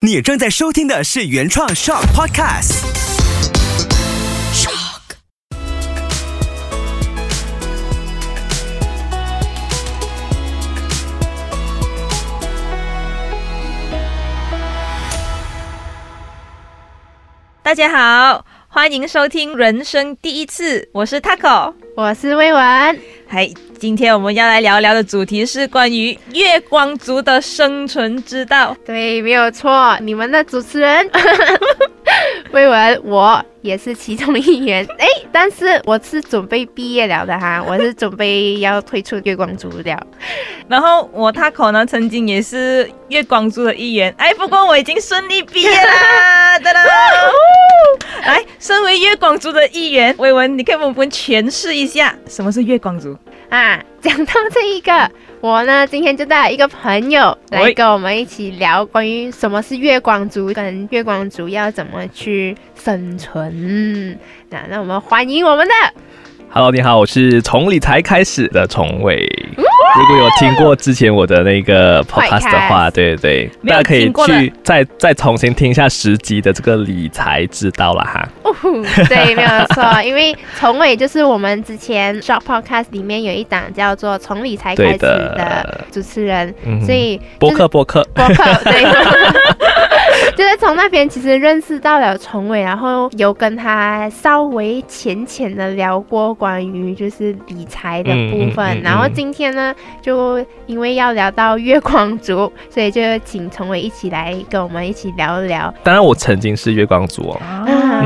你正在收听的是原创 Shock Podcast。Shock。大家好，欢迎收听人生第一次，我是 Taco，我是魏文。嗨，今天我们要来聊聊的主题是关于月光族的生存之道。对，没有错，你们的主持人 魏文，我也是其中一员。哎，但是我是准备毕业了的哈，我是准备要退出月光族了。然后我 Taco 呢，曾经也是月光族的一员。哎，不过我已经顺利毕业啦！哒哒。来，身为月光族的一员，魏文，你可以为我们诠释一下什么是月光族啊？讲到这一个，我呢今天就带来一个朋友来跟我们一起聊关于什么是月光族，跟月光族要怎么去生存。那让我们欢迎我们的。Hello，你好，我是从理财开始的崇伟。如果有听过之前我的那个 podcast 的话，对对对，大家可以去再再重新听一下十集的这个理财之道了哈。哦对，没有错，因为从伟就是我们之前 short podcast 里面有一档叫做从理财开始的主持人，所以播客播客播客对。就是从那边其实认识到了崇伟，然后有跟他稍微浅浅的聊过关于就是理财的部分，然后今天呢，就因为要聊到月光族，所以就请崇伟一起来跟我们一起聊一聊。当然，我曾经是月光族哦，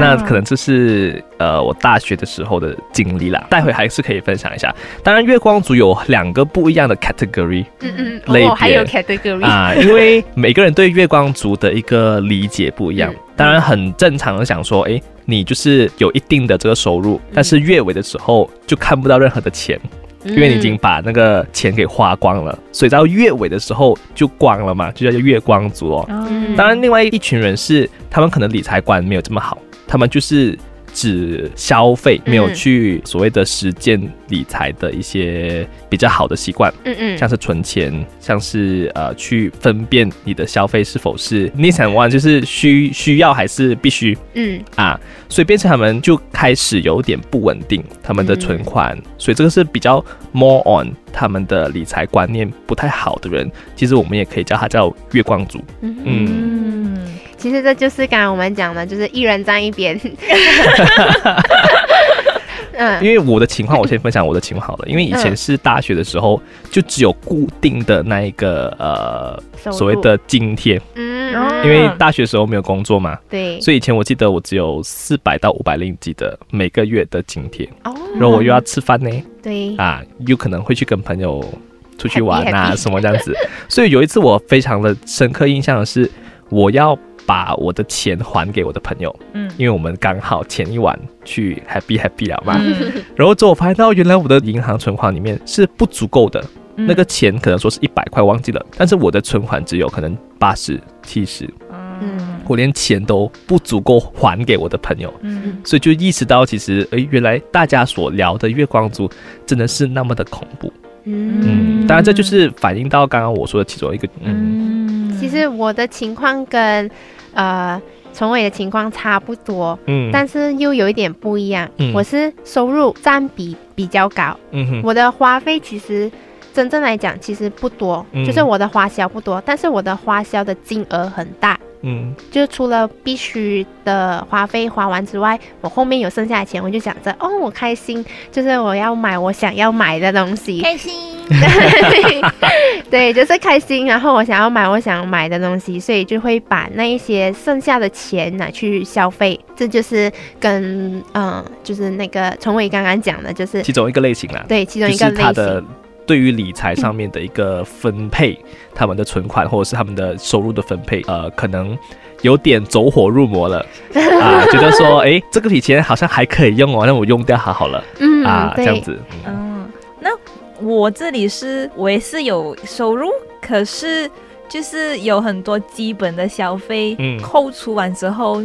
那可能这是呃我大学的时候的经历啦，待会还是可以分享一下。当然，月光族有两个不一样的 category，嗯嗯，类别。还有 category 啊，因为每个人对月光族的一个理解不一样，当然很正常的想说，哎，你就是有一定的这个收入，但是月尾的时候就看不到任何的钱，因为你已经把那个钱给花光了，所以到月尾的时候就光了嘛，就叫月光族哦。当然，另外一群人是他们可能理财观没有这么好，他们就是。只消费，没有去所谓的实践理财的一些比较好的习惯，嗯嗯，像是存钱，像是呃去分辨你的消费是否是你想玩，就是需需要还是必须，嗯。啊，所以变成他们就开始有点不稳定，他们的存款，所以这个是比较 more on 他们的理财观念不太好的人，其实我们也可以叫他叫月光族，嗯。其实这就是刚刚我们讲的，就是一人站一边。嗯，因为我的情况，我先分享我的情况好了。因为以前是大学的时候，就只有固定的那一个呃所谓的津贴。嗯，因为大学时候没有工作嘛，对，所以以前我记得我只有四百到五百令吉的每个月的津贴。哦，然后我又要吃饭呢，对，啊，有可能会去跟朋友出去玩啊什么这样子。所以有一次我非常的深刻印象的是，我要。把我的钱还给我的朋友，嗯，因为我们刚好前一晚去 happy happy 了嘛，然后之后我发现到原来我的银行存款里面是不足够的，那个钱可能说是一百块忘记了，但是我的存款只有可能八十七十，嗯，我连钱都不足够还给我的朋友，嗯，所以就意识到其实哎，原来大家所聊的月光族真的是那么的恐怖，嗯，当然这就是反映到刚刚我说的其中一个，嗯。其实我的情况跟，呃，崇伟的情况差不多，嗯，但是又有一点不一样。嗯，我是收入占比比较高，嗯哼，我的花费其实真正来讲其实不多，就是我的花销不多，但是我的花销的金额很大。嗯，就除了必须的花费花完之外，我后面有剩下的钱，我就想着，哦，我开心，就是我要买我想要买的东西，开心，对，就是开心。然后我想要买我想买的东西，所以就会把那一些剩下的钱拿去消费。这就是跟嗯，就是那个崇伟刚刚讲的，就是其中一个类型啦。对，其中一个类型。对于理财上面的一个分配，他们的存款或者是他们的收入的分配，呃，可能有点走火入魔了。啊，觉得说，哎，这个笔钱好像还可以用哦，那我用掉它好了，嗯啊，这样子。嗯，那我这里是，我也是有收入，可是就是有很多基本的消费，扣除完之后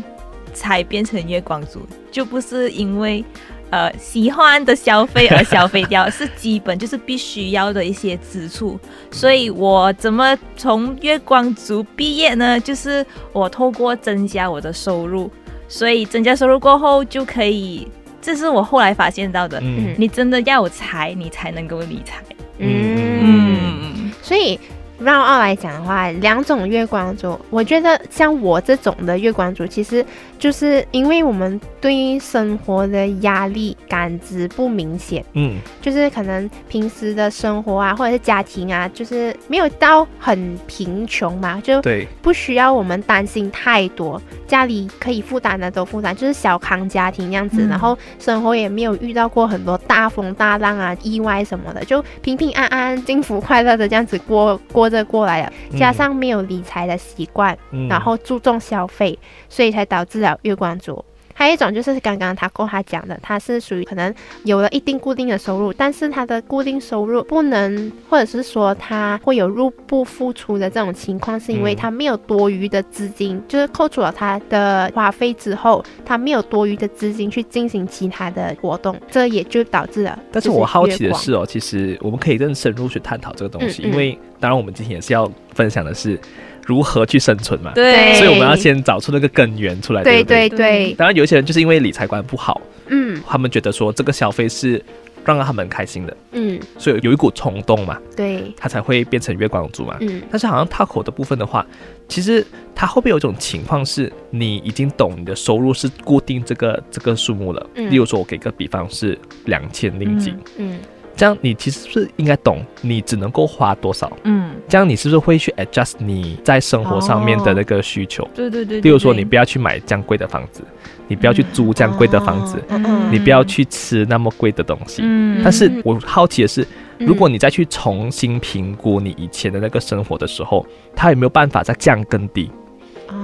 才变成月光族，就不是因为。呃喜欢的消费而消费掉，是基本就是必须要的一些支出。所以我怎么从月光族毕业呢？就是我透过增加我的收入，所以增加收入过后就可以，这是我后来发现到的。嗯，你真的要有财，你才能够理财。嗯，所以。让二来讲的话，两种月光族，我觉得像我这种的月光族，其实就是因为我们对于生活的压力感知不明显，嗯，就是可能平时的生活啊，或者是家庭啊，就是没有到很贫穷嘛，就对，不需要我们担心太多，家里可以负担的都负担，就是小康家庭样子，然后生活也没有遇到过很多大风大浪啊、意外什么的，就平平安安、幸福快乐的这样子过过。着过来了，加上没有理财的习惯，然后注重消费，所以才导致了月光族。还有一种就是刚刚他跟他讲的，他是属于可能有了一定固定的收入，但是他的固定收入不能，或者是说他会有入不敷出的这种情况，是因为他没有多余的资金，就是扣除了他的花费之后，他没有多余的资金去进行其他的活动，这也就导致了。但是我好奇的是哦，其实我们可以更深入去探讨这个东西，因为当然我们今天也是要分享的是。如何去生存嘛？对，所以我们要先找出那个根源出来。对对对。当然，有一些人就是因为理财观不好，嗯，他们觉得说这个消费是让他们开心的，嗯，所以有一股冲动嘛，对，他才会变成月光族嘛。嗯。但是好像套口的部分的话，其实他会不会有一种情况是，你已经懂你的收入是固定这个这个数目了？嗯。例如说，我给个比方是两千零几，嗯。这样你其实是应该懂，你只能够花多少？嗯，这样你是不是会去 adjust 你在生活上面的那个需求？对对对。例如说，你不要去买这样贵的房子，你不要去租这样贵的房子，你不要去吃那么贵的东西。嗯。但是我好奇的是，如果你再去重新评估你以前的那个生活的时候，它有没有办法再降更低？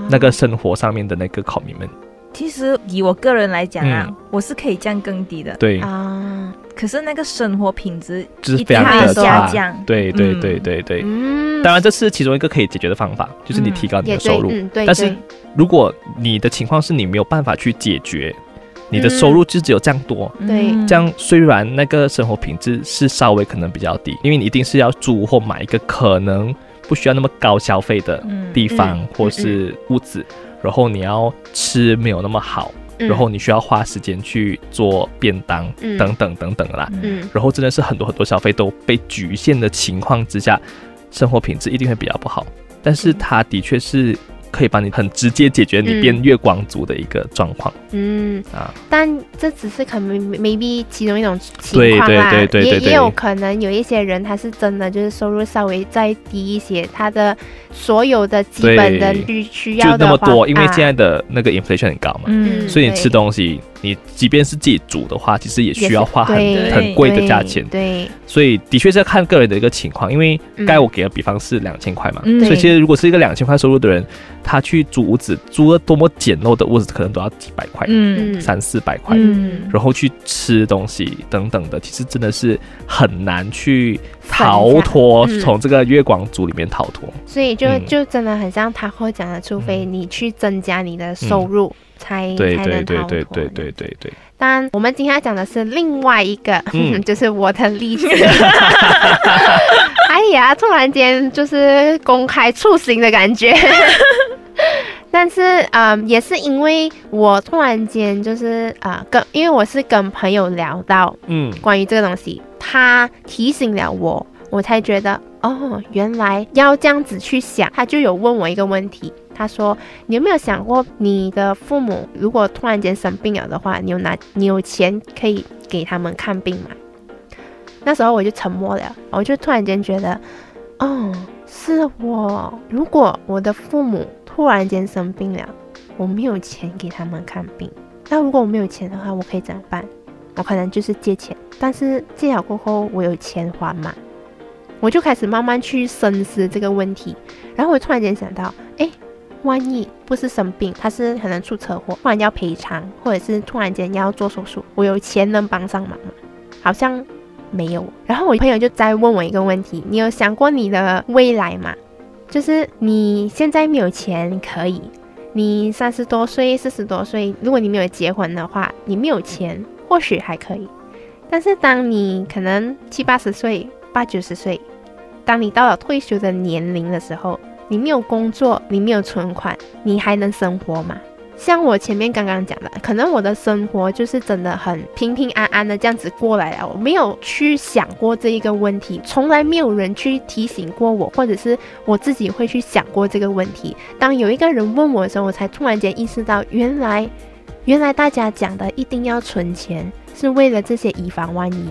那个生活上面的那个考民们。其实以我个人来讲啊，我是可以降更低的。对。啊，可是那个生活品质就是非常的下降。对对对对对，嗯。当然这是其中一个可以解决的方法，就是你提高你的收入。但是如果你的情况是你没有办法去解决，你的收入就只有这样多。对，这样虽然那个生活品质是稍微可能比较低，因为你一定是要租或买一个可能不需要那么高消费的地方或是屋子。然后你要吃没有那么好，然后你需要花时间去做便当等等等等啦，然后真的是很多很多消费都被局限的情况之下，生活品质一定会比较不好。但是它的确是。可以帮你很直接解决你变月光族的一个状况。嗯。啊，但这只是可能 maybe 其中一种情况啦，也也有可能有一些人他是真的就是收入稍微再低一些，他的所有的基本的需需要的那么多，因为现在的那个 inflation 很高嘛，嗯，所以你吃东西。你即便是自己煮的话，其实也需要花很很贵的价钱。对，所以的确是要看个人的一个情况。因为该我给的比方是两千块嘛，所以其实如果是一个两千块收入的人，他去租屋子，租了多么简陋的屋子，可能都要几百块，嗯，三四百块，嗯，然后去吃东西等等的，其实真的是很难去逃脱从这个月光族里面逃脱。所以就就真的很像他会讲的，除非你去增加你的收入。才才。对对对对对对。当然，我们今天要讲的是另外一个，就是我的例子。哎呀，突然间就是公开处刑的感觉。但是，嗯，也是因为我突然间就是啊，跟因为我是跟朋友聊到，嗯，关于这个东西，他提醒了我，我才觉得，哦，原来要这样子去想。他就有问我一个问题。他说：“你有没有想过，你的父母如果突然间生病了的话，你有拿你有钱可以给他们看病吗？”那时候我就沉默了，我就突然间觉得，哦，是我。如果我的父母突然间生病了，我没有钱给他们看病，那如果我没有钱的话，我可以怎么办？我可能就是借钱，但是借了过后，我有钱还吗？我就开始慢慢去深思这个问题，然后我突然间想到，哎。万一不是生病，他是可能出车祸，突然要赔偿，或者是突然间要做手术，我有钱能帮上忙吗？好像没有。然后我朋友就再问我一个问题：你有想过你的未来吗？就是你现在没有钱可以，你三十多岁、四十多岁，如果你没有结婚的话，你没有钱。或许还可以。但是当你可能七八十岁、八九十岁，当你到了退休的年龄的时候，你没有工作，你没有存款，你还能生活吗？像我前面刚刚讲的，可能我的生活就是真的很平平安安的这样子过来了，我没有去想过这一个问题，从来没有人去提醒过我，或者是我自己会去想过这个问题。当有一个人问我的时候，我才突然间意识到，原来，原来大家讲的一定要存钱，是为了这些以防万一。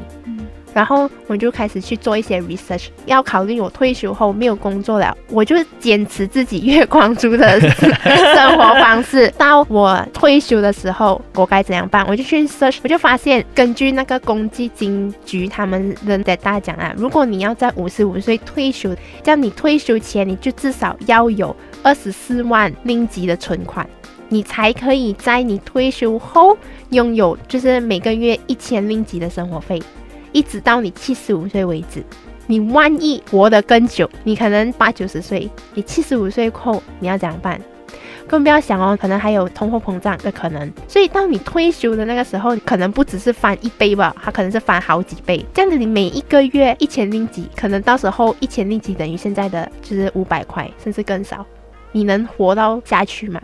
然后我就开始去做一些 research，要考虑我退休后没有工作了，我就坚持自己月光族的生活方式。到我退休的时候，我该怎样办？我就去 search，我就发现根据那个公积金局他们人的大奖啊，如果你要在五十五岁退休，这样你退休前你就至少要有二十四万令吉的存款，你才可以在你退休后拥有就是每个月一千令吉的生活费。一直到你七十五岁为止，你万一活得更久，你可能八九十岁，你七十五岁后你要怎样办？更不要想哦，可能还有通货膨胀的可能。所以到你退休的那个时候，可能不只是翻一倍吧，它可能是翻好几倍。这样子，你每一个月一千零几，可能到时候一千零几等于现在的就是五百块，甚至更少。你能活到下去吗？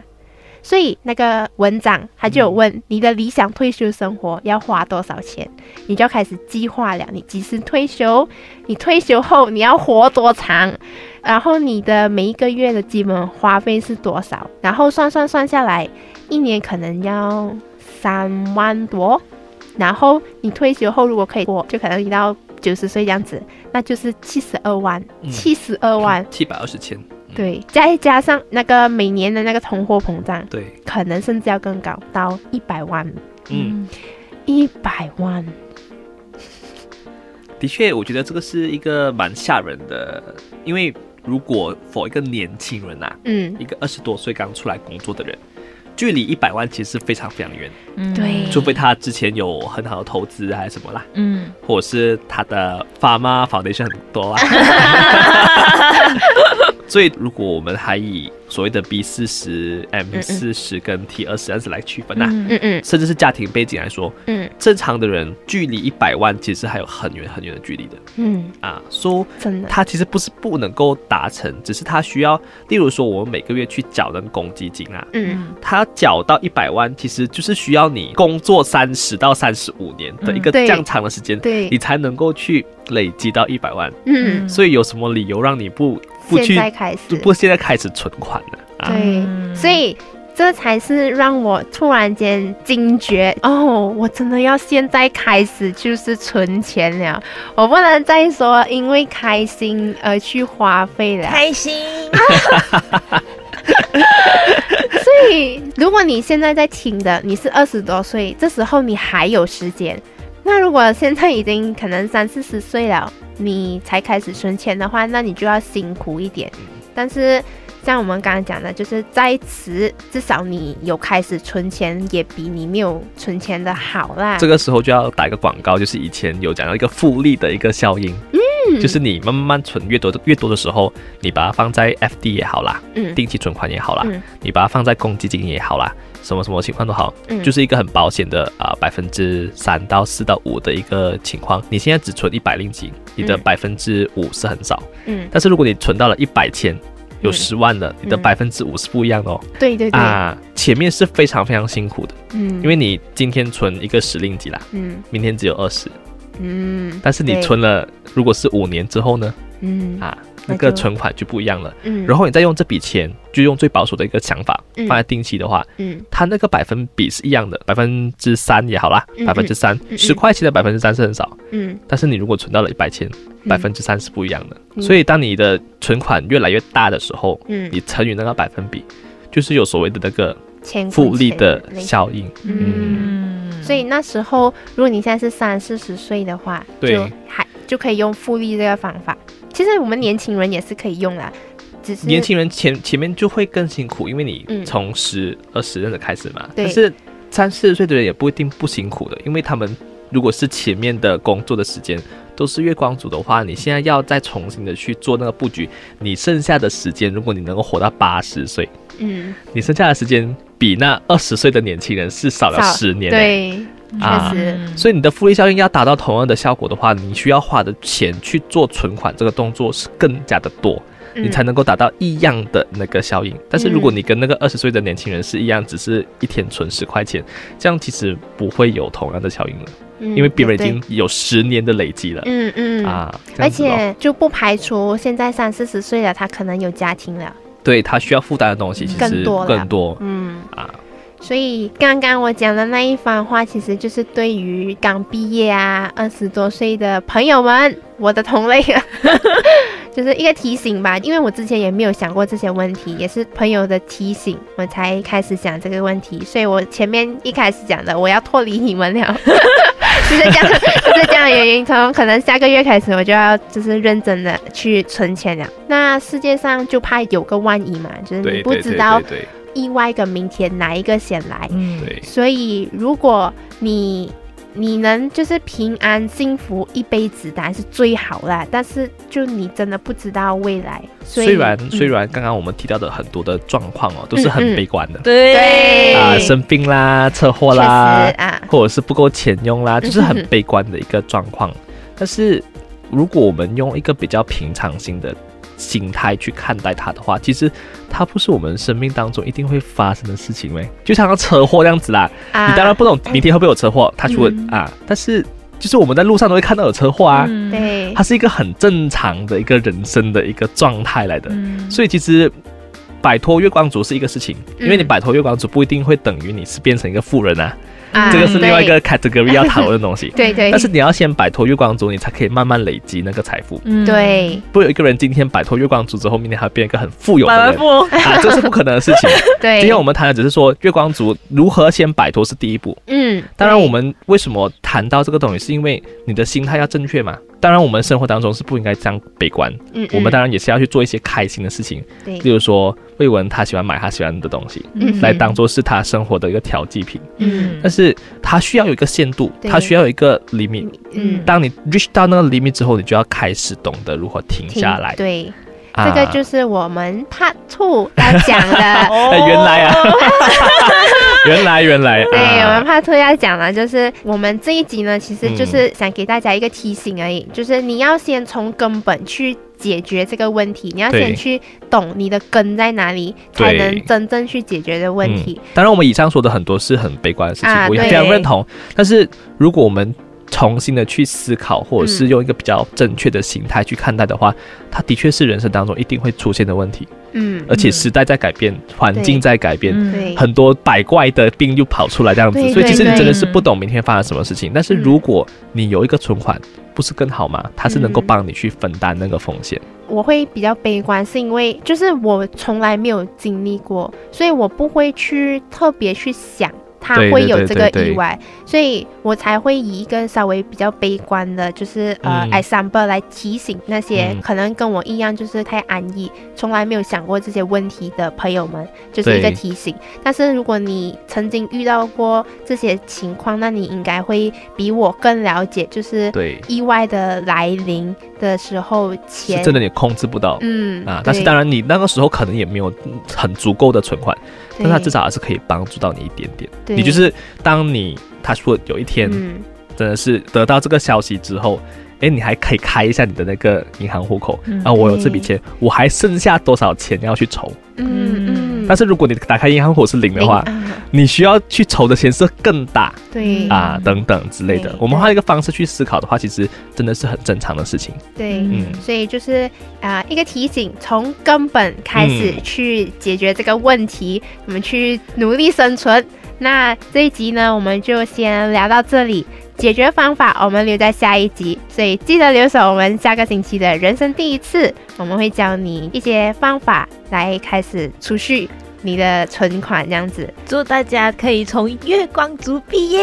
所以那个文章他就有问你的理想退休生活要花多少钱，你就要开始计划了。你几时退休？你退休后你要活多长？然后你的每一个月的基本花费是多少？然后算算算下来，一年可能要三万多。然后你退休后如果可以活，就可能一到九十岁这样子，那就是七十二万，七十二万，七百二十千。对，再加上那个每年的那个通货膨胀，对，可能甚至要更高，到一百万。嗯，一百万。的确，我觉得这个是一个蛮吓人的，因为如果 for 一个年轻人呐，嗯，一个二十多岁刚出来工作的人，距离一百万其实是非常非常远。嗯，对，除非他之前有很好的投资还是什么啦，嗯，或者是他的爸妈 foundation 很多啊。所以，如果我们还以所谓的 B 四十、M 四十跟 T 二十这样子来区分呐，嗯嗯，甚至是家庭背景来说，嗯，正常的人距离一百万其实还有很远很远的距离的，嗯。啊，说真的，他其实不是不能够达成，只是他需要，例如说我们每个月去缴那个公积金啊，嗯，他缴到一百万，其实就是需要你工作三十到三十五年的一个这样长的时间，对，你才能够去累积到一百万，嗯，所以有什么理由让你不？现在开始，不，现在开始存款了。对，所以这才是让我突然间惊觉哦，我真的要现在开始就是存钱了，我不能再说因为开心而去花费了。开心。所以，如果你现在在听的，你是二十多岁，这时候你还有时间。那如果现在已经可能三四十岁了，你才开始存钱的话，那你就要辛苦一点。但是像我们刚刚讲的，就是在此至少你有开始存钱，也比你没有存钱的好啦。这个时候就要打一个广告，就是以前有讲到一个复利的一个效应，嗯，就是你慢慢存越多的越多的时候，你把它放在 FD 也好啦，嗯，定期存款也好啦，你把它放在公积金也好啦。什么什么情况都好，嗯，就是一个很保险的啊，百分之三到四到五的一个情况。你现在只存一百令吉，你的百分之五是很少，嗯。但是如果你存到了一百千，有十万的，你的百分之五是不一样的哦。对对对。啊，前面是非常非常辛苦的，嗯，因为你今天存一个十令吉啦，嗯，明天只有二十，嗯。但是你存了，如果是五年之后呢？嗯啊。那个存款就不一样了，嗯，然后你再用这笔钱，就用最保守的一个想法放在定期的话，嗯，它那个百分比是一样的，百分之三也好啦，百分之三，十块钱的百分之三是很少，嗯，但是你如果存到了一百千，百分之三是不一样的，所以当你的存款越来越大的时候，嗯，你乘以那个百分比，就是有所谓的那个复利的效应，嗯，所以那时候如果你现在是三四十岁的话，对，还就可以用复利这个方法。其实我们年轻人也是可以用啦，只是年轻人前前面就会更辛苦，因为你从十二十那的开始嘛。但是三四十岁的人也不一定不辛苦的，因为他们如果是前面的工作的时间都是月光族的话，你现在要再重新的去做那个布局，你剩下的时间，如果你能够活到八十岁，嗯，你剩下的时间比那二十岁的年轻人是少了十年。对确实。所以你的复利效应要达到同样的效果的话，你需要花的钱去做存款这个动作是更加的多。你才能够达到一样的那个效应，但是如果你跟那个二十岁的年轻人是一样，只是一天存十块钱，这样其实不会有同样的效应了，因为别人已经有十年的累积了。嗯嗯啊，而且就不排除现在三四十岁了，他可能有家庭了，对他需要负担的东西其实更多更多。嗯啊。所以刚刚我讲的那一番话，其实就是对于刚毕业啊、二十多岁的朋友们，我的同类，就是一个提醒吧。因为我之前也没有想过这些问题，也是朋友的提醒，我才开始想这个问题。所以我前面一开始讲的，我要脱离你们了，就是这样，就是这样的原因。从可能下个月开始，我就要就是认真的去存钱了。那世界上就怕有个万一嘛，就是你不知道。意外跟明天哪一个先来？嗯，对。所以如果你你能就是平安幸福一辈子，当然是最好啦。但是就你真的不知道未来。虽然虽然刚刚我们提到的很多的状况哦，都是很悲观的。对啊，生病啦，车祸啦，啊，或者是不够钱用啦，就是很悲观的一个状况。但是如果我们用一个比较平常心的。心态去看待它的话，其实它不是我们生命当中一定会发生的事情呗，就像车祸这样子啦。你当然不懂明天会不会有车祸，他说啊，但是就是我们在路上都会看到有车祸啊，对，它是一个很正常的一个人生的一个状态来的。所以其实摆脱月光族是一个事情，因为你摆脱月光族不一定会等于你是变成一个富人啊。这个是另外一个 category 要讨论的东西。对对。但是你要先摆脱月光族，你才可以慢慢累积那个财富。嗯，对。不有一个人今天摆脱月光族之后，明天还变一个很富有的人 啊，这是不可能的事情。对。今天我们谈的只是说月光族如何先摆脱是第一步。嗯。当然，我们为什么谈到这个东西，是因为你的心态要正确嘛。当然，我们生活当中是不应该这样悲观。嗯。我们当然也是要去做一些开心的事情。对。例如说，魏文他喜欢买他喜欢的东西，嗯来当做是他生活的一个调剂品。嗯。但是他需要有一个限度，他需要有一个 limit。嗯。当你 reach 到那个 limit 之后，你就要开始懂得如何停下来。对。这个就是我们 Part Two 要讲的。原来啊，原来原来。对，我们 Part Two 要讲了，就是我们这一集呢，其实就是想给大家一个提醒而已，就是你要先从根本去解决这个问题，你要先去懂你的根在哪里，才能真正去解决的问题。当然，我们以上说的很多是很悲观的事情，我也非常认同。但是如果我们重新的去思考，或者是用一个比较正确的形态去看待的话，它的确是人生当中一定会出现的问题。嗯，而且时代在改变，环境在改变，很多百怪的病又跑出来这样子，所以其实你真的是不懂明天发生什么事情。但是如果你有一个存款，不是更好吗？它是能够帮你去分担那个风险。我会比较悲观，是因为就是我从来没有经历过，所以我不会去特别去想。他会有这个意外，所以我才会以一个稍微比较悲观的，就是呃，example 来提醒那些可能跟我一样就是太安逸，从来没有想过这些问题的朋友们，就是一个提醒。但是如果你曾经遇到过这些情况，那你应该会比我更了解，就是意外的来临的时候，钱真的你控制不到，嗯啊，但是当然你那个时候可能也没有很足够的存款。但他至少还是可以帮助到你一点点。你就是当你他说有一天真的是得到这个消息之后，哎，你还可以开一下你的那个银行户口啊，我有这笔钱，我还剩下多少钱要去筹？嗯嗯。但是如果你打开银行户口是零的话，你需要去筹的钱是更大，对啊，等等之类的。我们换一个方式去思考的话，其实真的是很正常的事情。对，嗯，所以就是啊，一个提醒，从根本开始去解决这个问题，我们去努力生存。那这一集呢，我们就先聊到这里。解决方法我们留在下一集，所以记得留守我们下个星期的人生第一次，我们会教你一些方法来开始储蓄。你的存款这样子，祝大家可以从月光族毕业。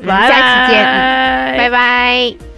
下期见，拜拜。